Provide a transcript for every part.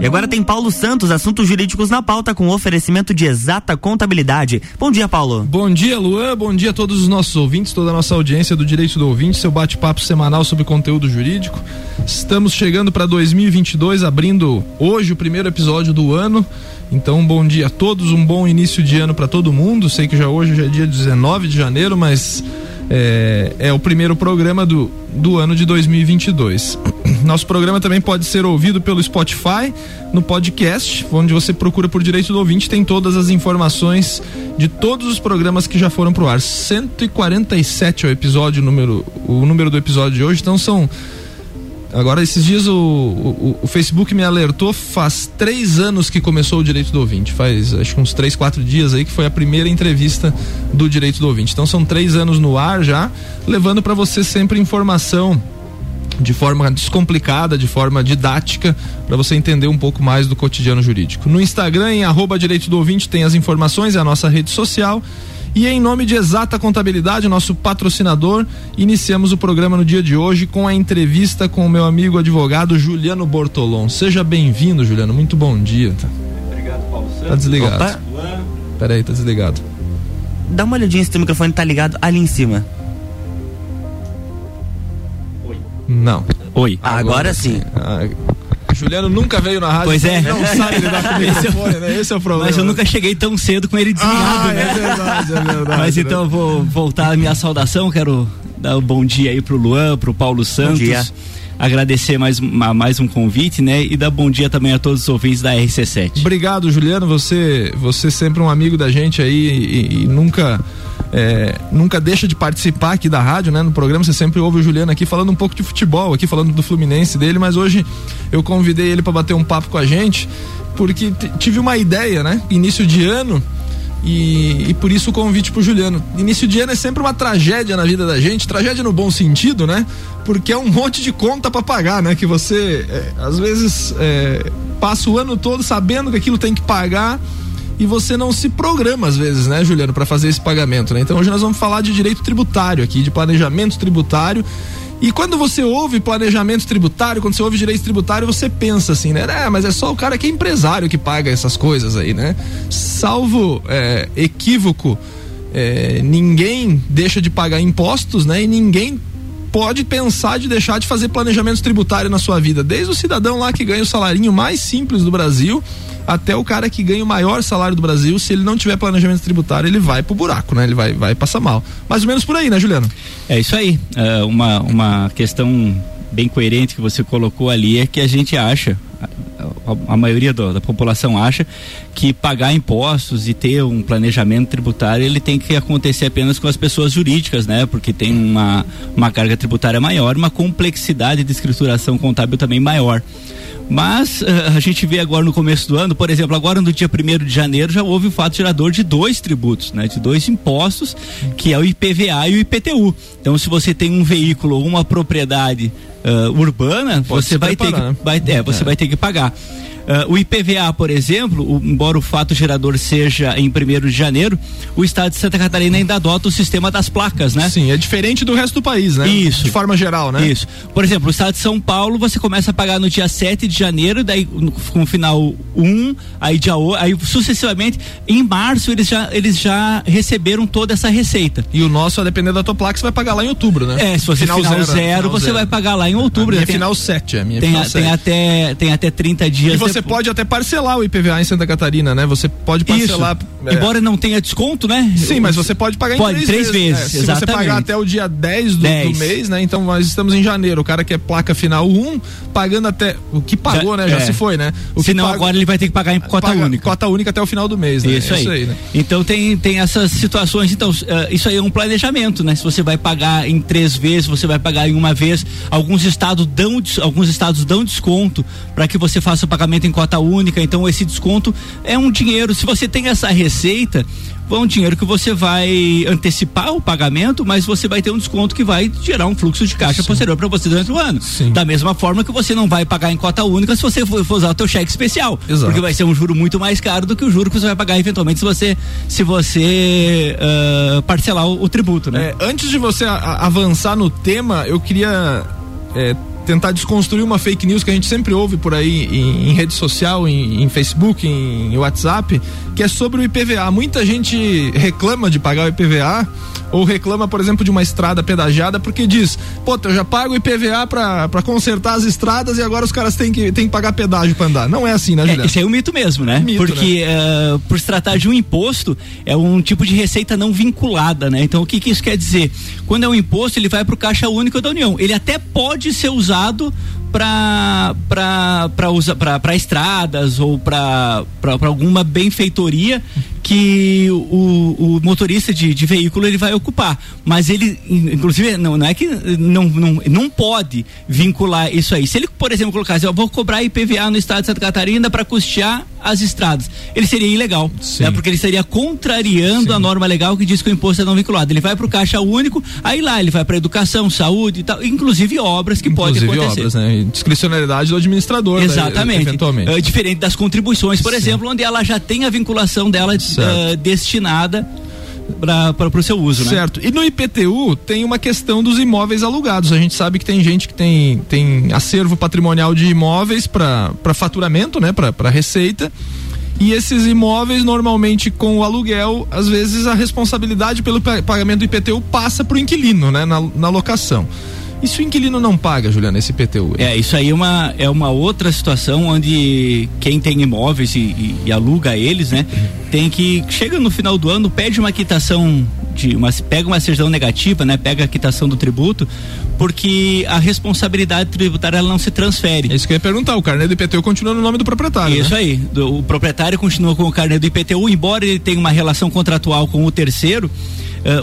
E agora tem Paulo Santos, assuntos jurídicos na pauta com oferecimento de exata contabilidade. Bom dia, Paulo. Bom dia, Luan. Bom dia a todos os nossos ouvintes, toda a nossa audiência do Direito do Ouvinte, seu bate-papo semanal sobre conteúdo jurídico. Estamos chegando para 2022, abrindo hoje o primeiro episódio do ano. Então, bom dia a todos, um bom início de ano para todo mundo. Sei que já hoje já é dia 19 de janeiro, mas é, é, o primeiro programa do, do ano de 2022. Nosso programa também pode ser ouvido pelo Spotify, no podcast, onde você procura por Direito do Ouvinte, tem todas as informações de todos os programas que já foram pro ar. 147 é o episódio, número, o número do episódio de hoje, então são Agora, esses dias o, o, o, Facebook me alertou, faz três anos que começou o Direito do Ouvinte. Faz acho que uns três, quatro dias aí que foi a primeira entrevista do Direito do Ouvinte. Então são três anos no ar já, levando para você sempre informação de forma descomplicada, de forma didática, para você entender um pouco mais do cotidiano jurídico. No Instagram, em arroba Direito do Ouvinte, tem as informações, é a nossa rede social. E em nome de Exata Contabilidade, nosso patrocinador, iniciamos o programa no dia de hoje com a entrevista com o meu amigo advogado Juliano Bortolon. Seja bem-vindo, Juliano. Muito bom dia. Obrigado, Paulo Santos. Tá desligado. Opa. Peraí, tá desligado. Dá uma olhadinha se o microfone tá ligado ali em cima. Não. Oi. Agora, Agora sim. Ah, Juliano nunca veio na rádio. Pois é. Não sabe lidar com o microfone, né? Esse é o problema. Mas eu nunca cheguei tão cedo com ele desligado, ah, né? É verdade, é verdade. Mas então eu vou voltar a minha saudação, quero dar um bom dia aí pro Luan, pro Paulo Santos. Bom dia agradecer mais, mais um convite, né? E dar bom dia também a todos os ouvintes da RC7. Obrigado, Juliano. Você, você sempre um amigo da gente aí e, e nunca. É, nunca deixa de participar aqui da rádio, né? No programa você sempre ouve o Juliano aqui falando um pouco de futebol, aqui falando do Fluminense dele, mas hoje eu convidei ele para bater um papo com a gente, porque tive uma ideia, né? Início de ano, e, e, por isso o convite pro Juliano. Início de ano é sempre uma tragédia na vida da gente, tragédia no bom sentido, né? Porque é um monte de conta para pagar, né? Que você, é, às vezes, é, passa o ano todo sabendo que aquilo tem que pagar e você não se programa, às vezes, né, Juliano, para fazer esse pagamento, né? Então hoje nós vamos falar de direito tributário aqui, de planejamento tributário e quando você ouve planejamento tributário, quando você ouve direito tributário, você pensa assim, né? É, mas é só o cara que é empresário que paga essas coisas aí, né? Salvo é, equívoco, é, ninguém deixa de pagar impostos, né? E ninguém pode pensar de deixar de fazer planejamento tributário na sua vida. Desde o cidadão lá que ganha o salarinho mais simples do Brasil até o cara que ganha o maior salário do Brasil, se ele não tiver planejamento tributário, ele vai pro buraco, né? Ele vai, vai passar mal. Mais ou menos por aí, né, Juliano? É isso aí. É uma, uma questão bem coerente que você colocou ali é que a gente acha, a, a maioria do, da população acha que pagar impostos e ter um planejamento tributário ele tem que acontecer apenas com as pessoas jurídicas, né? Porque tem uma, uma carga tributária maior, uma complexidade de escrituração contábil também maior. Mas uh, a gente vê agora no começo do ano, por exemplo, agora no dia 1 de janeiro já houve o fato gerador de dois tributos, né? De dois impostos, que é o IPVA e o IPTU. Então, se você tem um veículo ou uma propriedade uh, urbana, Pode você vai ter, que, né? vai, é, você é. vai ter que pagar. Uh, o IPVA, por exemplo, o, embora o fato gerador seja em 1 de janeiro, o estado de Santa Catarina ainda adota o sistema das placas, né? Sim, é diferente do resto do país, né? Isso. De forma geral, né? Isso. Por exemplo, o estado de São Paulo, você começa a pagar no dia 7 de janeiro, daí com o final 1, aí dia aí sucessivamente, em março eles já, eles já receberam toda essa receita. E o nosso, a depender da tua placa, você vai pagar lá em outubro, né? É, se você final, final zero, zero final você zero. vai pagar lá em outubro. A minha tem, final 7, é a minha tem, final a, tem até Tem até 30 dias. E você você pode até parcelar o IPVA em Santa Catarina, né? Você pode parcelar. É. Embora não tenha desconto, né? Sim, mas você pode pagar pode, em três, três vezes. vezes. É, se você pagar até o dia 10 do, 10 do, mês, né? Então nós estamos em janeiro. O cara que é placa final 1, pagando até. O que pagou, já, né? Já é. se foi, né? O se não, paga, agora ele vai ter que pagar em cota paga, única. Cota única até o final do mês, né? Isso, isso aí. né? Então tem, tem essas situações. Então, uh, isso aí é um planejamento, né? Se você vai pagar em três vezes, você vai pagar em uma vez. Alguns estados dão, alguns estados dão desconto para que você faça o pagamento em cota única. Então, esse desconto é um dinheiro. Se você tem essa receita, é um dinheiro que você vai antecipar o pagamento, mas você vai ter um desconto que vai gerar um fluxo de caixa Sim. posterior para você durante o ano. Sim. Da mesma forma que você não vai pagar em cota única se você for, usar o teu cheque especial, Exato. porque vai ser um juro muito mais caro do que o juro que você vai pagar eventualmente se você se você uh, parcelar o, o, tributo, né? É, antes de você a, avançar no tema, eu queria é, tentar desconstruir uma fake news que a gente sempre ouve por aí em, em rede social, em, em, Facebook, em WhatsApp, que é sobre o IPVA. Muita gente reclama de pagar o IPVA ou reclama, por exemplo, de uma estrada pedagiada porque diz, pô, eu já pago IPVA para consertar as estradas e agora os caras têm que, têm que pagar pedágio para andar. Não é assim, né, Juliano? É, isso é um mito mesmo, né? Mito, porque né? Uh, por se tratar de um imposto, é um tipo de receita não vinculada, né? Então o que, que isso quer dizer? Quando é um imposto, ele vai para o Caixa Único da União. Ele até pode ser usado para para estradas ou para alguma benfeitoria que o, o motorista de, de, veículo ele vai ocupar. Mas ele, inclusive, não, não é que não, não, não pode vincular isso aí. Se ele, por exemplo, colocasse, eu vou cobrar IPVA no estado de Santa Catarina para custear as estradas, ele seria ilegal, né? Porque ele estaria contrariando Sim. a norma legal que diz que o imposto é não vinculado. Ele vai para o caixa único, aí lá ele vai para educação, saúde e tal, inclusive obras que inclusive podem acontecer. Obras, né? Discricionalidade do administrador, né? Exatamente. Né? eventualmente. Uh, diferente das contribuições, por Sim. exemplo, onde ela já tem a vinculação dela uh, destinada para o seu uso, né? Certo. E no IPTU tem uma questão dos imóveis alugados. A gente sabe que tem gente que tem, tem acervo patrimonial de imóveis para faturamento, né? Para receita. E esses imóveis, normalmente com o aluguel, às vezes a responsabilidade pelo pagamento do IPTU passa para o inquilino, né? Na, na locação. E se o inquilino não paga, Juliana, esse IPTU? É, isso aí é uma, é uma outra situação onde quem tem imóveis e, e, e aluga eles, né, tem que, chega no final do ano, pede uma quitação de uma, pega uma certidão negativa, né? Pega a quitação do tributo, porque a responsabilidade tributária ela não se transfere. É isso que eu ia perguntar, o carnê do IPTU continua no nome do proprietário. Isso né? aí, do, o proprietário continua com o carnê do IPTU, embora ele tenha uma relação contratual com o terceiro,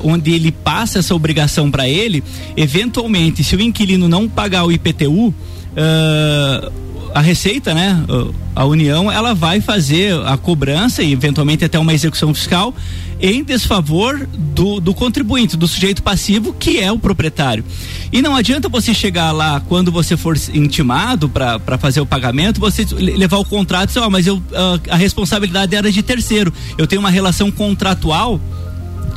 onde ele passa essa obrigação para ele, eventualmente, se o inquilino não pagar o IPTU, eh, a Receita, né, a União, ela vai fazer a cobrança e eventualmente até uma execução fiscal em desfavor do, do contribuinte, do sujeito passivo, que é o proprietário. E não adianta você chegar lá quando você for intimado para fazer o pagamento, você levar o contrato e dizer, oh, mas eu, a, a responsabilidade era de terceiro. Eu tenho uma relação contratual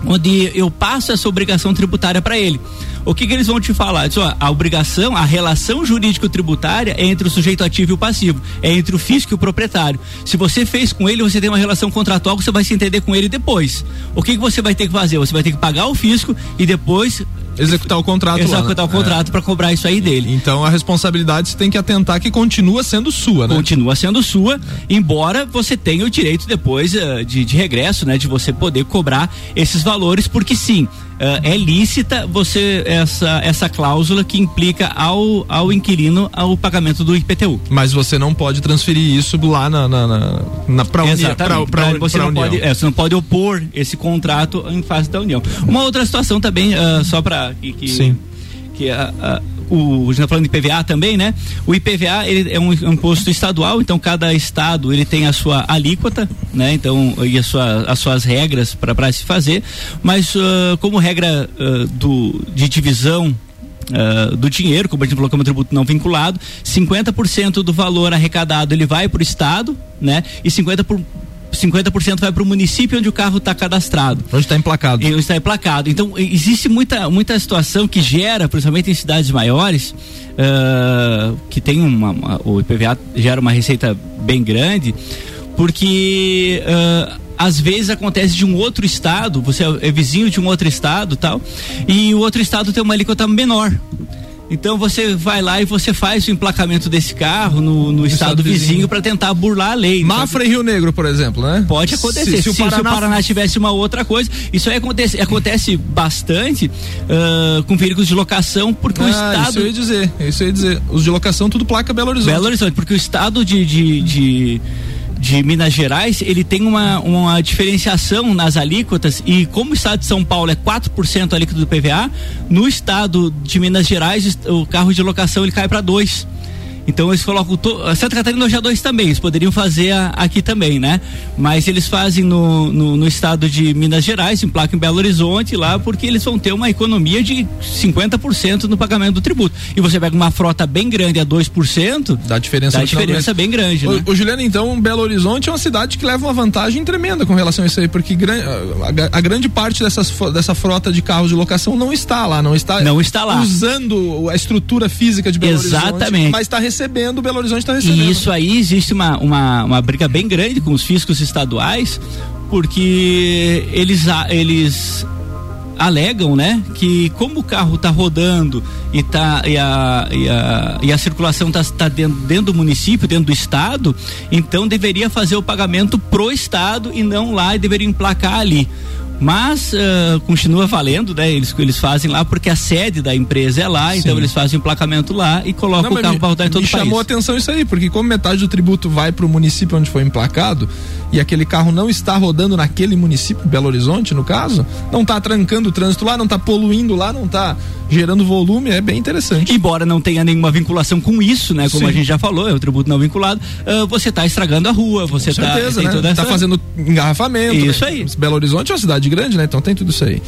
onde eu passo essa obrigação tributária para ele. O que, que, eles vão te falar? Diz, ó, a obrigação, a relação jurídico-tributária é entre o sujeito ativo e o passivo, é entre o fisco e o proprietário. Se você fez com ele, você tem uma relação contratual, você vai se entender com ele depois. O que, que você vai ter que fazer? Você vai ter que pagar o fisco e depois executar o contrato executar lá, né? o contrato é. para cobrar isso aí dele. Então a responsabilidade você tem que atentar que continua sendo sua, né? Continua sendo sua, é. embora você tenha o direito depois uh, de, de regresso, né, de você poder cobrar esses valores, porque sim, uh, é lícita você essa essa cláusula que implica ao, ao inquilino ao pagamento do IPTU. Mas você não pode transferir isso lá na, na, na, na para União. você, não pode, é, você não pode opor esse contrato em face da União. Uma outra situação também, uh, só para que, que, Sim. que a, a o, gente tá falando de IPVA também, né? O IPVA ele é um, um imposto estadual, então cada estado ele tem a sua alíquota, né? Então e a sua, as suas regras para se fazer, mas uh, como regra uh, do de divisão Uh, do dinheiro, como a gente falou, como tributo não vinculado, 50% do valor arrecadado ele vai para o Estado, né? E 50%, por, 50% vai para o município onde o carro está cadastrado. Onde está emplacado. Onde está emplacado. Então, existe muita, muita situação que gera, principalmente em cidades maiores, uh, que tem uma, uma, O IPVA gera uma receita bem grande, porque. Uh, às vezes acontece de um outro estado, você é vizinho de um outro estado tal, e o outro estado tem uma alíquota menor. Então você vai lá e você faz o emplacamento desse carro no, no estado, estado, vizinho, para tentar burlar a lei. Mafra e Rio Negro, por exemplo, né? Pode acontecer. Se, se, o, Paraná... se o, Paraná... tivesse uma outra coisa, isso aí acontece, acontece bastante uh, com veículos de locação, porque ah, o estado. Isso eu ia dizer, isso eu ia dizer. Os de locação, tudo placa Belo Horizonte. Belo Horizonte, porque o estado de, de, de de Minas Gerais, ele tem uma, uma diferenciação nas alíquotas e como o estado de São Paulo é 4% alíquota do PVA, no estado de Minas Gerais o carro de locação ele cai para 2. Então eles colocam. To... Santa Catarina no G2 também, eles poderiam fazer a, aqui também, né? Mas eles fazem no, no, no, estado de Minas Gerais, em placa em Belo Horizonte lá, porque eles vão ter uma economia de 50% no pagamento do tributo. E você pega uma frota bem grande a 2%, dá diferença, dá diferença bem grande. O, né? o Juliano, então, Belo Horizonte é uma cidade que leva uma vantagem tremenda com relação a isso aí, porque a, a, a grande parte dessas, dessa frota de carros de locação não está lá, não está, não está lá. usando a estrutura física de Belo Exatamente. Horizonte, mas está recebendo, Belo Horizonte está recebendo. E isso aí existe uma, uma, uma briga bem grande com os fiscos estaduais, porque eles, eles alegam, né, que como o carro está rodando e, tá, e, a, e, a, e a circulação está tá dentro, dentro do município, dentro do estado, então deveria fazer o pagamento pro estado e não lá e deveria emplacar ali. Mas uh, continua valendo, né? Eles, eles fazem lá porque a sede da empresa é lá, então Sim. então eles fazem o emplacamento lá e colocam Não, o carro para rodar em todo o país. chamou a atenção isso aí, porque como metade do tributo vai para o município onde foi emplacado e aquele carro não está rodando naquele município, Belo Horizonte no caso, não está trancando o trânsito lá, não está poluindo lá, não está gerando volume, é bem interessante. Embora não tenha nenhuma vinculação com isso, né? Como Sim. a gente já falou, é o tributo não vinculado, uh, você está estragando a rua, você está né? tá fazendo engarrafamento. Isso né? aí. Belo Horizonte é uma cidade grande, né? Então tem tudo isso aí.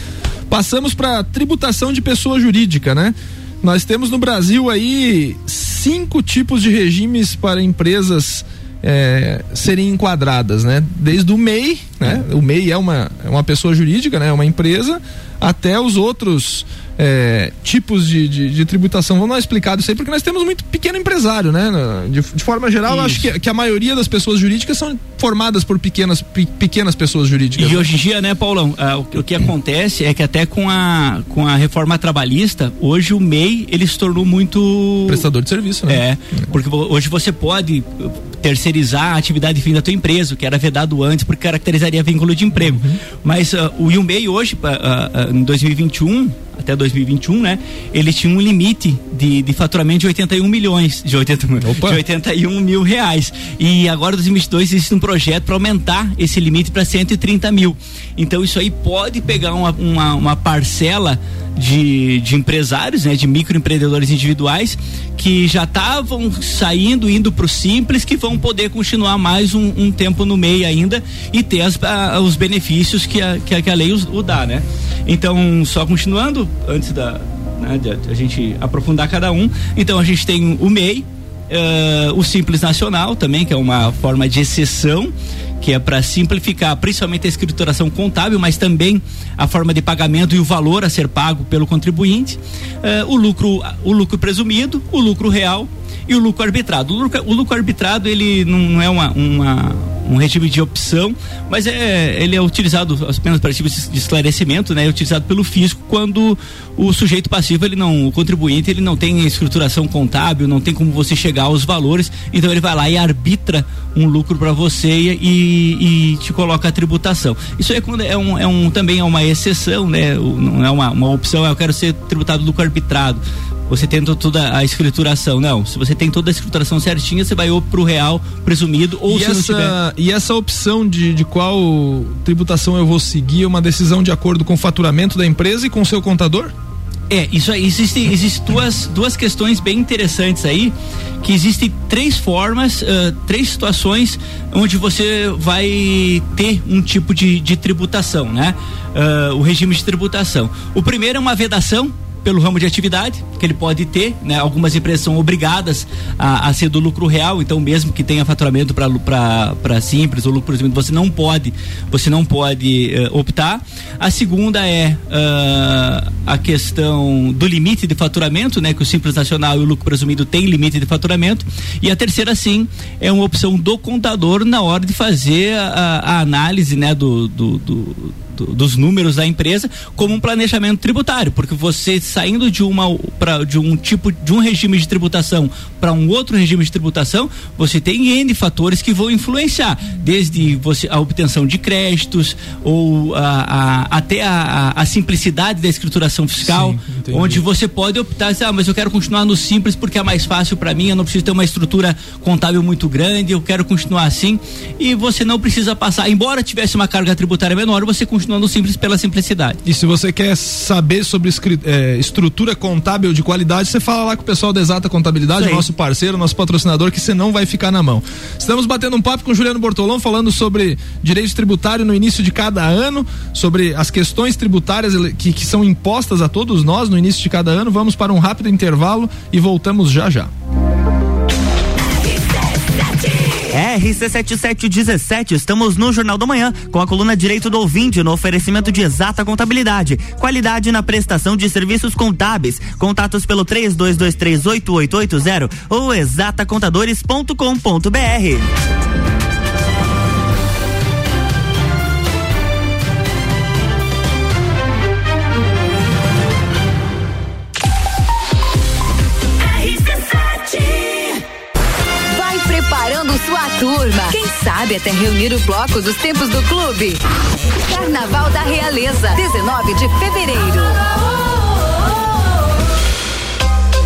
Passamos para tributação de pessoa jurídica, né? Nós temos no Brasil aí cinco tipos de regimes para empresas é, serem enquadradas, né? Desde o MEI, né? O MEI é uma, é uma pessoa jurídica, né? É uma empresa, até os outros é, tipos de, de, de, tributação. Vamos dar explicado isso aí, porque nós temos muito pequeno empresário, né? De, de forma geral, eu acho que, que, a maioria das pessoas jurídicas são formadas por pequenas, pe, pequenas pessoas jurídicas. E né? hoje em dia, né, Paulão, uh, o, o, que acontece é que até com a, com a reforma trabalhista, hoje o MEI ele se tornou muito. Prestador de serviço, né? É, porque hoje você pode terceirizar a atividade fim da tua empresa, o que era vedado antes, porque caracterizaria vínculo de emprego. Uhum. Mas uh, o IUMEI hoje, uh, em 2021, até 2021, né? Ele tinha um limite de, de faturamento de 81 milhões, de, 80, de 81 mil reais. E agora, em 2022, existe um projeto para aumentar esse limite para 130 mil. Então, isso aí pode pegar uma, uma, uma parcela de, de empresários, né, de microempreendedores individuais que já estavam saindo, indo para o simples, que vão poder continuar mais um, um, tempo no meio ainda e ter as, a, os benefícios que a, que a, que a lei o, o dá, né? Então, só continuando, antes da né, de a gente aprofundar cada um, então a gente tem o MEI, uh, o Simples Nacional também, que é uma forma de exceção que é para simplificar principalmente a escrituração contábil, mas também a forma de pagamento e o valor a ser pago pelo contribuinte, uh, o lucro, o lucro presumido, o lucro real e o lucro arbitrado. O lucro, o lucro arbitrado ele não é uma, uma um regime de opção, mas é, ele é utilizado apenas para tipos de esclarecimento, né? É utilizado pelo fisco quando o sujeito passivo, ele não, o contribuinte, ele não tem escrituração contábil, não tem como você chegar aos valores, então ele vai lá e arbitra um lucro para você e, e, te coloca a tributação. Isso é, quando é, um, é um, também é uma exceção, né? Não é uma, uma opção, eu quero ser tributado lucro arbitrado você tem toda a escrituração. Não, se você tem toda a escrituração certinha, você vai ou pro real presumido ou e se essa, não tiver. E essa opção de, de qual tributação eu vou seguir é uma decisão de acordo com o faturamento da empresa e com o seu contador? É, isso aí, existem existe duas, duas questões bem interessantes aí, que existem três formas, uh, três situações onde você vai ter um tipo de, de tributação, né? Uh, o regime de tributação. O primeiro é uma vedação, pelo ramo de atividade que ele pode ter, né? Algumas empresas são obrigadas a, a ser do lucro real, então mesmo que tenha faturamento para simples ou lucro você não pode, você não pode uh, optar. A segunda é uh, a questão do limite de faturamento, né? Que o simples nacional e o lucro presumido tem limite de faturamento. E a terceira sim é uma opção do contador na hora de fazer a, a análise, né? do, do, do do, dos números da empresa como um planejamento tributário, porque você saindo de uma pra, de um tipo de um regime de tributação para um outro regime de tributação, você tem N fatores que vão influenciar, desde você a obtenção de créditos ou a, a, até a, a, simplicidade da escrituração fiscal, Sim, onde você pode optar, assim, ah, mas eu quero continuar no simples porque é mais fácil para mim, eu não preciso ter uma estrutura contábil muito grande, eu quero continuar assim, e você não precisa passar, embora tivesse uma carga tributária menor, você continua continuando simples pela simplicidade. E se você quer saber sobre é, estrutura contábil de qualidade, você fala lá com o pessoal da Exata Contabilidade, nosso parceiro, nosso patrocinador, que você não vai ficar na mão. Estamos batendo um papo com o Juliano Bortolão, falando sobre direito tributário no início de cada ano, sobre as questões tributárias que, que são impostas a todos nós no início de cada ano. Vamos para um rápido intervalo e voltamos já já. RC7717, estamos no Jornal da Manhã com a coluna Direito do Ouvinte no oferecimento de exata contabilidade, qualidade na prestação de serviços contábeis. Contatos pelo 32238880 ou exatacontadores.com.br. sabe até reunir o bloco dos tempos do clube. Carnaval da Realeza, 19 de fevereiro.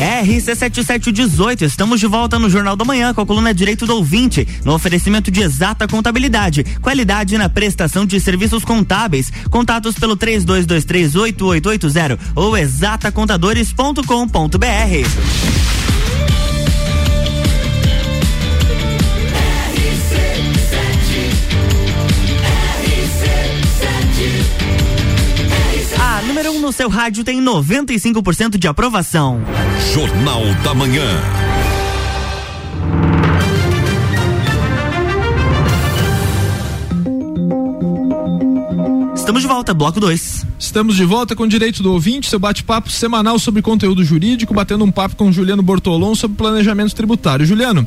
RC7718, estamos de volta no Jornal da Manhã com a coluna Direito do Ouvinte, no oferecimento de exata contabilidade, qualidade na prestação de serviços contábeis. Contatos pelo 32238880 ou exatacontadores.com.br. no seu rádio tem 95% de aprovação. Jornal da Manhã. Estamos de volta, bloco 2. Estamos de volta com Direito do Ouvinte, seu bate-papo semanal sobre conteúdo jurídico, batendo um papo com Juliano Bortolon sobre planejamento tributário. Juliano,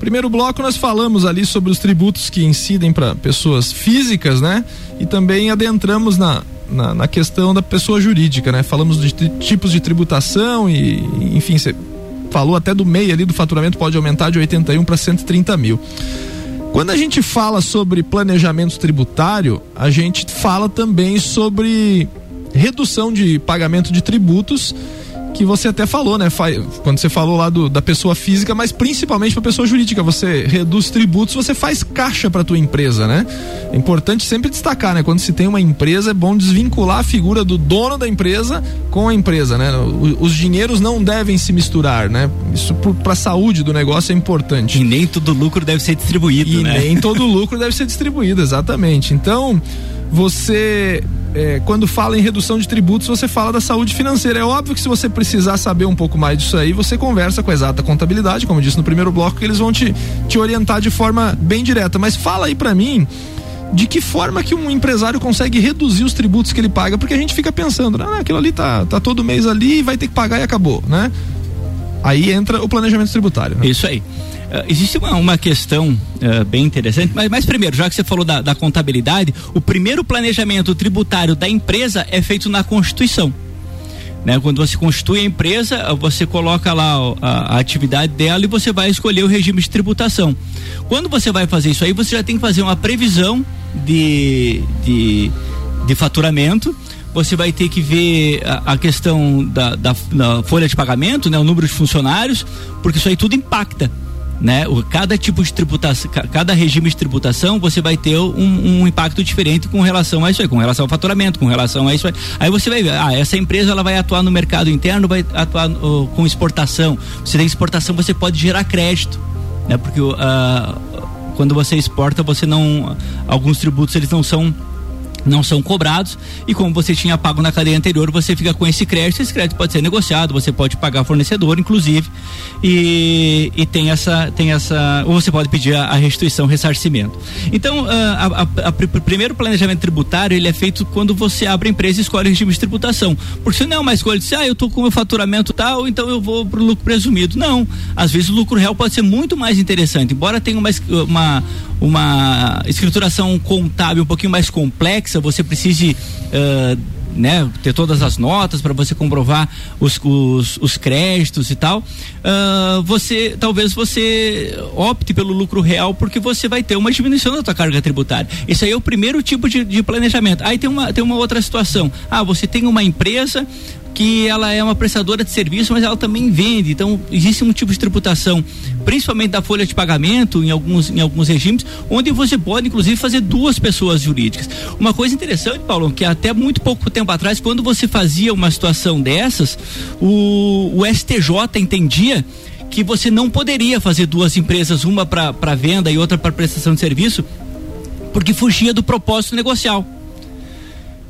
primeiro bloco nós falamos ali sobre os tributos que incidem para pessoas físicas, né? E também adentramos na, na, na questão da pessoa jurídica, né? Falamos de tipos de tributação e, enfim, você falou até do MEI ali do faturamento pode aumentar de 81 para 130 mil. Quando a gente fala sobre planejamento tributário, a gente fala também sobre redução de pagamento de tributos que você até falou, né? Quando você falou lá do, da pessoa física, mas principalmente para pessoa jurídica, você reduz tributos, você faz caixa para tua empresa, né? É importante sempre destacar, né? Quando se tem uma empresa, é bom desvincular a figura do dono da empresa com a empresa, né? Os dinheiros não devem se misturar, né? Isso para a saúde do negócio é importante. E nem todo lucro deve ser distribuído, e né? nem todo lucro deve ser distribuído, exatamente. Então, você é, quando fala em redução de tributos, você fala da saúde financeira. É óbvio que se você precisar saber um pouco mais disso aí, você conversa com a exata contabilidade, como eu disse no primeiro bloco, que eles vão te, te orientar de forma bem direta. Mas fala aí para mim de que forma que um empresário consegue reduzir os tributos que ele paga, porque a gente fica pensando, ah, aquilo ali tá, tá todo mês ali, vai ter que pagar e acabou, né? Aí entra o planejamento tributário. Né? Isso aí. Uh, existe uma, uma questão uh, bem interessante, mas, mas primeiro, já que você falou da, da contabilidade, o primeiro planejamento tributário da empresa é feito na Constituição. Né? Quando você constitui a empresa, você coloca lá a, a, atividade dela e você vai escolher o regime de tributação. Quando você vai fazer isso aí, você já tem que fazer uma previsão de, de, de faturamento. Você vai ter que ver a, a questão da, da, da, folha de pagamento, né? o número de funcionários, porque isso aí tudo impacta né? O, cada tipo de tributação, cada regime de tributação, você vai ter um, um, impacto diferente com relação a isso aí, com relação ao faturamento, com relação a isso aí. Aí você vai ver, ah, essa empresa ela vai atuar no mercado interno, vai atuar com exportação. Você tem exportação, você pode gerar crédito, né? Porque uh, quando você exporta, você não, alguns tributos eles não são não são cobrados e como você tinha pago na cadeia anterior, você fica com esse crédito, esse crédito pode ser negociado, você pode pagar fornecedor, inclusive, e, e tem essa, tem essa, ou você pode pedir a, a restituição, ressarcimento. Então, o primeiro planejamento tributário, ele é feito quando você abre a empresa e escolhe o regime de tributação, porque se não é uma escolha de, ah, eu tô com o meu faturamento tal, então eu vou pro lucro presumido. Não, às vezes o lucro real pode ser muito mais interessante, embora tenha uma, uma uma escrituração contábil um pouquinho mais complexa, você precise uh, né, ter todas as notas para você comprovar os, os, os, créditos e tal, uh, você talvez você opte pelo lucro real porque você vai ter uma diminuição da tua carga tributária. Esse aí é o primeiro tipo de, de planejamento. Aí tem uma, tem uma outra situação. Ah, você tem uma empresa que ela é uma prestadora de serviço, mas ela também vende. Então, existe um tipo de tributação, principalmente da folha de pagamento, em alguns, em alguns regimes, onde você pode, inclusive, fazer duas pessoas jurídicas. Uma coisa interessante, Paulo, que até muito pouco tempo atrás, quando você fazia uma situação dessas, o, o STJ entendia que você não poderia fazer duas empresas, uma para venda e outra para prestação de serviço, porque fugia do propósito negocial.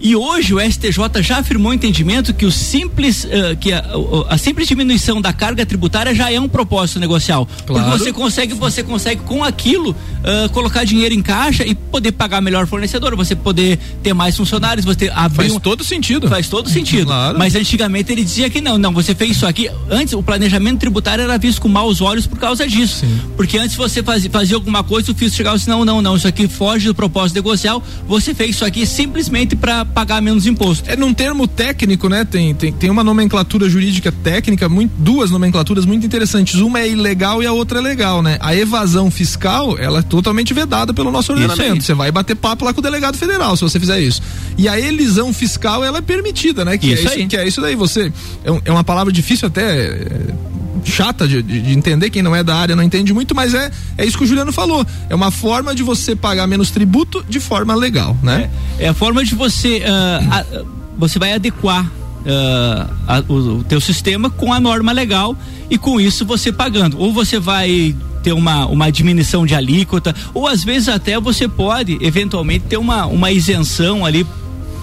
E hoje o STJ já afirmou o entendimento que o simples, uh, que a, a, simples diminuição da carga tributária já é um propósito negocial. Claro. Porque você consegue, você consegue com aquilo uh, colocar dinheiro em caixa e poder pagar melhor fornecedor, você poder ter mais funcionários, você abrir Faz um... todo sentido. Faz todo sentido. Claro. Mas antigamente ele dizia que não, não, você fez isso aqui. Antes o planejamento tributário era visto com maus olhos por causa disso. Sim. Porque antes você fazia, fazia alguma coisa, o fisco chegava assim, não, não, não, isso aqui foge do propósito negocial, você fez isso aqui simplesmente para pagar menos imposto. É num termo técnico, né? Tem, tem, tem uma nomenclatura jurídica técnica, muito, duas nomenclaturas muito interessantes. Uma é ilegal e a outra é legal, né? A evasão fiscal, ela é totalmente vedada pelo nosso ordenamento. Você vai bater papo lá com o delegado federal se você fizer isso. E a elisão fiscal, ela é permitida, né? Que isso é isso, aí. que é isso daí. Você é, é uma palavra difícil até. É, chata de, de, entender, quem não é da área não entende muito, mas é, é isso que o Juliano falou. É uma forma de você pagar menos tributo de forma legal, né? É, é a forma de você. Uh, a, você vai adequar uh, a, o, o teu sistema com a norma legal e com isso você pagando. Ou você vai ter uma, uma diminuição de alíquota, ou às vezes até você pode eventualmente ter uma, uma isenção ali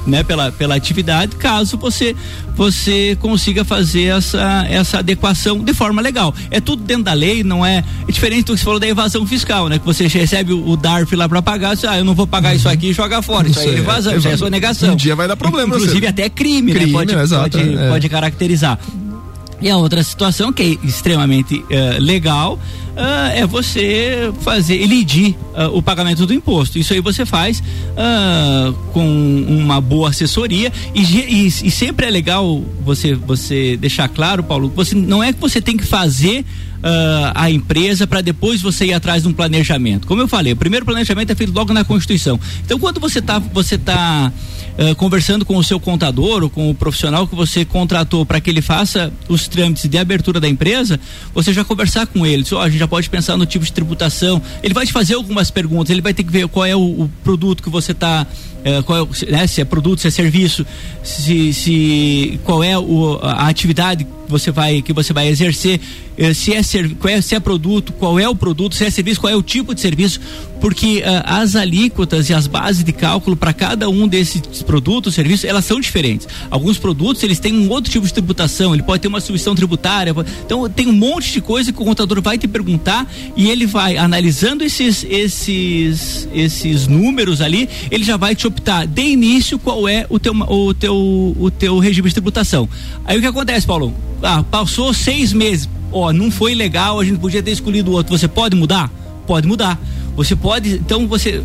né, pela, pela atividade, caso você você consiga fazer essa, essa adequação de forma legal. É tudo dentro da lei, não é, é diferente do que você falou da evasão fiscal, né? Que você recebe o, o DARF lá para pagar, você, ah, eu não vou pagar isso aqui e jogar fora. Isso, isso aí é evasão, isso é sua negação. Um dia vai dar problema. Inclusive até crime, crime né? Pode, exato, pode, é. pode caracterizar. E a outra situação que é extremamente uh, legal uh, é você fazer, elidir uh, o pagamento do imposto. Isso aí você faz com uma boa assessoria e, e, e, sempre é legal você, você deixar claro, Paulo, você não é que você tem que fazer a empresa para depois você ir atrás de um planejamento. Como eu falei, o primeiro planejamento é feito logo na Constituição. Então, quando você está você tá, uh, conversando com o seu contador ou com o profissional que você contratou para que ele faça os trâmites de abertura da empresa, você já conversar com ele. Oh, a gente já pode pensar no tipo de tributação. Ele vai te fazer algumas perguntas, ele vai ter que ver qual é o, o produto que você está é, qual é, né, se é produto, se é serviço, se, se qual é o, a atividade que você vai que você vai exercer, se é, qual é se é produto, qual é o produto, se é serviço, qual é o tipo de serviço, porque uh, as alíquotas e as bases de cálculo para cada um desses produtos, serviços, elas são diferentes. Alguns produtos eles têm um outro tipo de tributação, ele pode ter uma substituição tributária, então tem um monte de coisa que o contador vai te perguntar e ele vai analisando esses esses esses números ali, ele já vai te optar de início qual é o teu, o teu, o teu regime de tributação. Aí o que acontece, Paulo? Ah, passou seis meses, ó, não foi legal, a gente podia ter escolhido outro. Você pode mudar? Pode mudar. Você pode, então você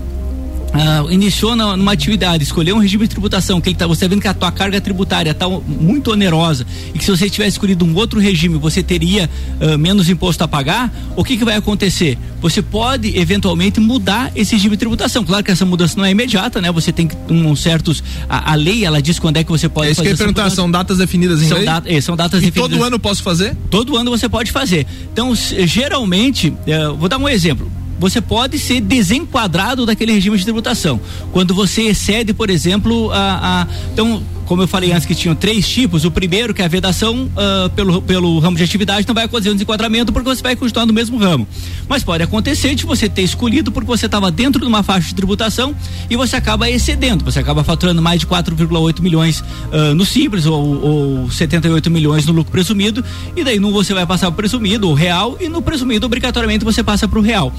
Uh, iniciou na, numa atividade, escolheu um regime de tributação, que ele tá, você está vendo que a tua carga tributária está muito onerosa e que se você tivesse escolhido um outro regime, você teria uh, menos imposto a pagar, o que, que vai acontecer? Você pode eventualmente mudar esse regime de tributação. Claro que essa mudança não é imediata, né? Você tem um, certos. A, a lei ela diz quando é que você pode é isso fazer. Que eu perguntar, são datas definidas em são lei? Dat, é, são datas e definidas. todo ano posso fazer? Todo ano você pode fazer. Então, geralmente, uh, vou dar um exemplo você pode ser desenquadrado daquele regime de tributação. Quando você excede, por exemplo, a, a então como eu falei antes que tinham três tipos, o primeiro que é a vedação uh, pelo, pelo ramo de atividade não vai acontecer um desenquadramento porque você vai continuar no mesmo ramo. Mas pode acontecer de você ter escolhido porque você estava dentro de uma faixa de tributação e você acaba excedendo, você acaba faturando mais de 4,8 milhões uh, no simples ou, ou 78 milhões no lucro presumido e daí no você vai passar para o presumido, o real e no presumido obrigatoriamente você passa para o real.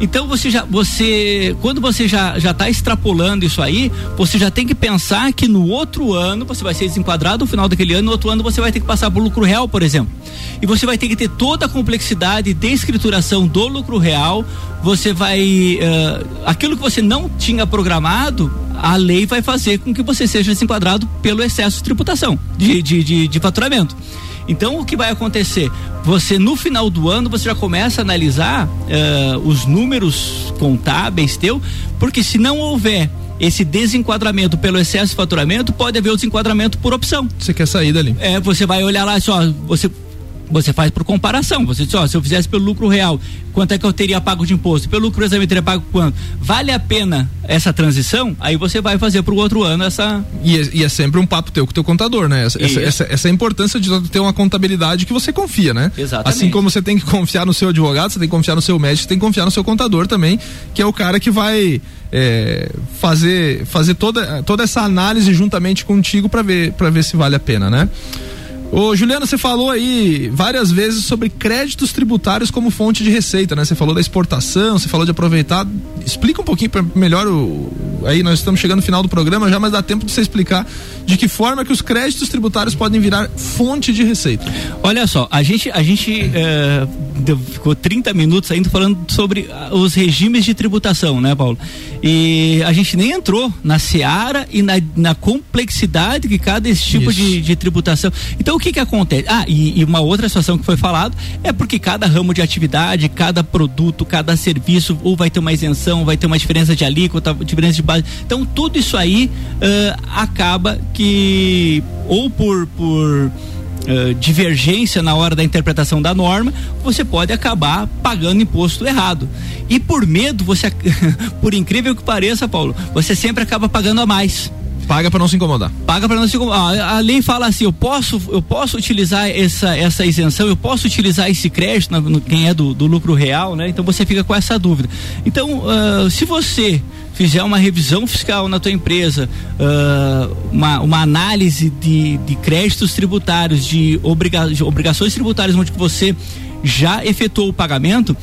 Então você já você quando você já já está extrapolando isso aí, você já tem que pensar que no outro ano ano você vai ser desenquadrado, no final daquele ano, no outro ano você vai ter que passar por lucro real, por exemplo. E você vai ter que ter toda a complexidade de escrituração do lucro real. Você vai. Uh, aquilo que você não tinha programado, a lei vai fazer com que você seja desenquadrado pelo excesso de tributação, de, de, de, de faturamento. Então o que vai acontecer? Você no final do ano você já começa a analisar uh, os números contábeis teu, porque se não houver esse desenquadramento pelo excesso de faturamento, pode haver o desenquadramento por opção. Você quer sair dali? É, você vai olhar lá só, você você faz por comparação. Você diz, ó, se eu fizesse pelo lucro real, quanto é que eu teria pago de imposto? Pelo lucro exame eu teria pago quanto? Vale a pena essa transição? Aí você vai fazer para o outro ano essa. E é, e é, sempre um papo teu com o teu contador, né? Essa, essa, essa, essa, importância de ter uma contabilidade que você confia, né? Exatamente. Assim como você tem que confiar no seu advogado, você tem que confiar no seu médico, você tem que confiar no seu contador também, que é o cara que vai. É, fazer fazer toda, toda essa análise juntamente contigo para ver para ver se vale a pena, né? Ô, Juliana, você falou aí várias vezes sobre créditos tributários como fonte de receita, né? Você falou da exportação, você falou de aproveitar. Explica um pouquinho melhor o. Aí nós estamos chegando no final do programa já, mas dá tempo de você explicar de que forma que os créditos tributários podem virar fonte de receita. Olha só, a gente, a gente é, ficou 30 minutos ainda falando sobre ah, os regimes de tributação, né, Paulo? E a gente nem entrou na seara e na, na complexidade que cada esse tipo de, de, tributação. Então o que que acontece? Ah, e, e, uma outra situação que foi falado é porque cada ramo de atividade, cada produto, cada serviço, ou vai ter uma isenção, vai ter uma diferença de alíquota, diferença de base. Então tudo isso aí uh, acaba que ou por por Uh, divergência na hora da interpretação da norma, você pode acabar pagando imposto errado. E por medo, você, por incrível que pareça, Paulo, você sempre acaba pagando a mais. Paga para não se incomodar. Paga para não se incomodar. A, a lei fala assim: eu posso, eu posso utilizar essa, essa isenção, eu posso utilizar esse crédito, no, no, quem é do, do, lucro real, né? Então você fica com essa dúvida. Então, uh, se você fizer uma revisão fiscal na tua empresa, uh, uma, uma análise de, de créditos tributários, de, obriga, de obrigações tributárias onde você já efetuou o pagamento,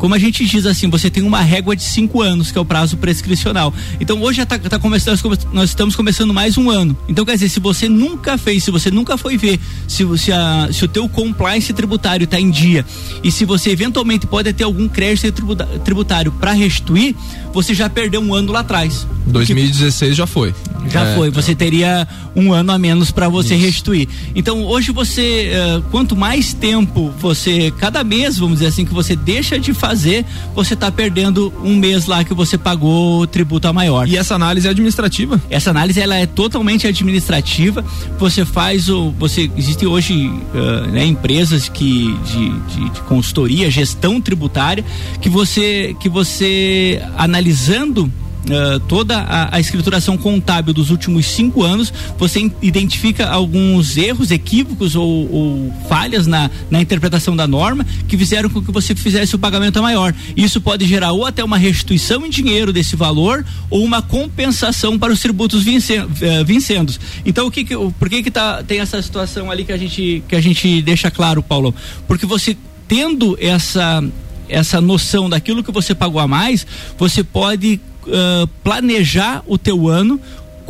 como a gente diz assim, você tem uma régua de cinco anos, que é o prazo prescricional. Então hoje já tá, tá começando, nós estamos começando mais um ano. Então quer dizer, se você nunca fez, se você nunca foi ver se, se, a, se o teu compliance tributário está em dia e se você eventualmente pode ter algum crédito tributário para restituir, você já perdeu um ano lá atrás. 2016 já foi. Já é, foi. Você teria um ano a menos para você Isso. restituir. Então hoje você, uh, quanto mais tempo você, cada mês, vamos dizer assim, que você deixa de fazer, você está perdendo um mês lá que você pagou tributo a maior. E essa análise é administrativa? Essa análise ela é totalmente administrativa. Você faz o, você existe hoje uh, né, empresas que de, de, de consultoria, gestão tributária, que você que você analisando Uh, toda a, a, escrituração contábil dos últimos cinco anos, você identifica alguns erros, equívocos ou, ou, falhas na, na interpretação da norma que fizeram com que você fizesse o pagamento a maior. Isso pode gerar ou até uma restituição em dinheiro desse valor ou uma compensação para os tributos uh, vincendos. Então, o que, que por que, que tá, tem essa situação ali que a gente, que a gente deixa claro, Paulo? Porque você tendo essa essa noção daquilo que você pagou a mais, você pode uh, planejar o teu ano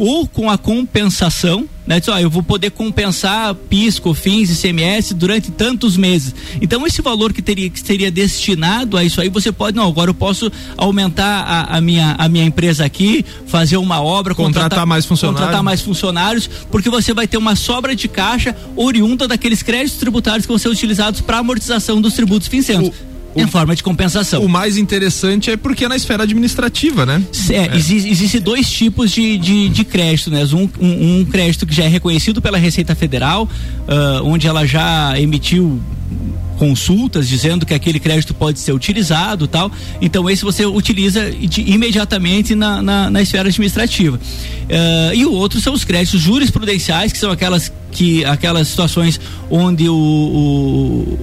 ou com a compensação, né? Diz, ó, eu vou poder compensar PIS, COFINS, ICMS durante tantos meses. Então esse valor que teria que seria destinado a isso aí, você pode, não, agora eu posso aumentar a, a minha a minha empresa aqui, fazer uma obra, contratar, contratar mais funcionários, contratar mais funcionários, porque você vai ter uma sobra de caixa oriunda daqueles créditos tributários que vão ser utilizados para amortização dos tributos vincendos em forma de compensação. O mais interessante é porque é na esfera administrativa, né? É, é. Existe, existe dois tipos de, de, de crédito, né? Um, um, um, crédito que já é reconhecido pela Receita Federal, uh, onde ela já emitiu consultas dizendo que aquele crédito pode ser utilizado tal. Então esse você utiliza de, imediatamente na, na, na, esfera administrativa. Uh, e o outro são os créditos jurisprudenciais, que são aquelas que aquelas situações onde o, o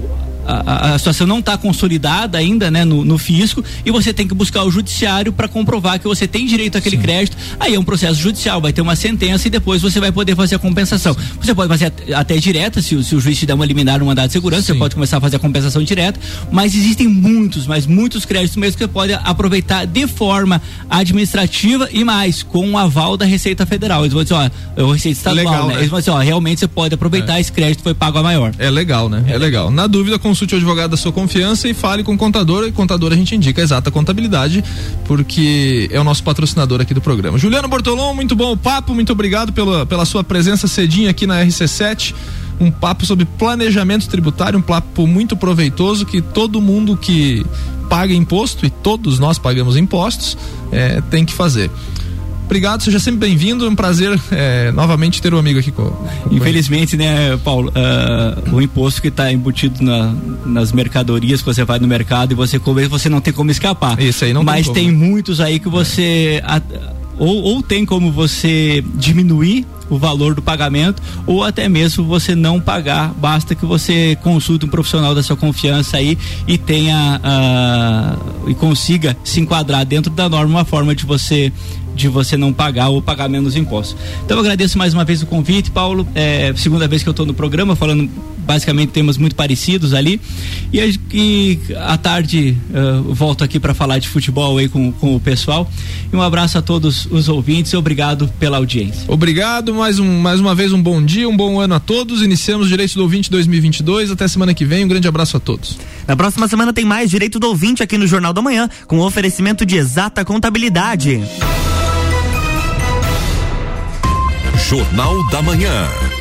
a, a, situação não está consolidada ainda, né, no, no, fisco, e você tem que buscar o judiciário para comprovar que você tem direito àquele Sim. crédito. Aí é um processo judicial, vai ter uma sentença e depois você vai poder fazer a compensação. Você pode fazer até direta, se, se, o juiz te der uma liminar, um mandado de segurança, Sim. você pode começar a fazer a compensação direta, mas existem muitos, mas muitos créditos mesmo que você pode aproveitar de forma administrativa e mais, com o aval da Receita Federal. Eles vão dizer, ó, é o Receita Estadual, legal, né? né? Eles vão dizer, ó, realmente você pode aproveitar, é. esse crédito foi pago a maior. É legal, né? É, é legal. Na dúvida, consulte o advogado da sua confiança e fale com o contador. E contador a gente indica a exata contabilidade, porque é o nosso patrocinador aqui do programa. Juliano Bortolom, muito bom o papo, muito obrigado pela, pela sua presença cedinho aqui na RC7 um papo sobre planejamento tributário, um papo muito proveitoso que todo mundo que paga imposto e todos nós pagamos impostos é, tem que fazer. Obrigado, seja sempre bem-vindo. É um prazer é, novamente ter um amigo aqui com. Infelizmente, né, Paulo, uh, o imposto que está embutido na, nas mercadorias que você vai no mercado e você come, você não tem como escapar. Isso aí não Mas tem, tem muitos aí que você. A, ou, ou tem como você diminuir o valor do pagamento ou até mesmo você não pagar. Basta que você consulte um profissional da sua confiança aí e tenha uh, e consiga se enquadrar dentro da norma uma forma de você de você não pagar ou pagar menos impostos. Então eu agradeço mais uma vez o convite, Paulo. É, segunda vez que eu estou no programa falando basicamente temas muito parecidos ali. E, e à tarde uh, volto aqui para falar de futebol aí com, com o pessoal. E um abraço a todos os ouvintes e obrigado pela audiência. Obrigado, mais, um, mais uma vez um bom dia, um bom ano a todos. Iniciamos Direito do Ouvinte 2022. Até semana que vem. Um grande abraço a todos. Na próxima semana tem mais Direito do Ouvinte aqui no Jornal da Manhã, com oferecimento de exata contabilidade. Jornal da Manhã.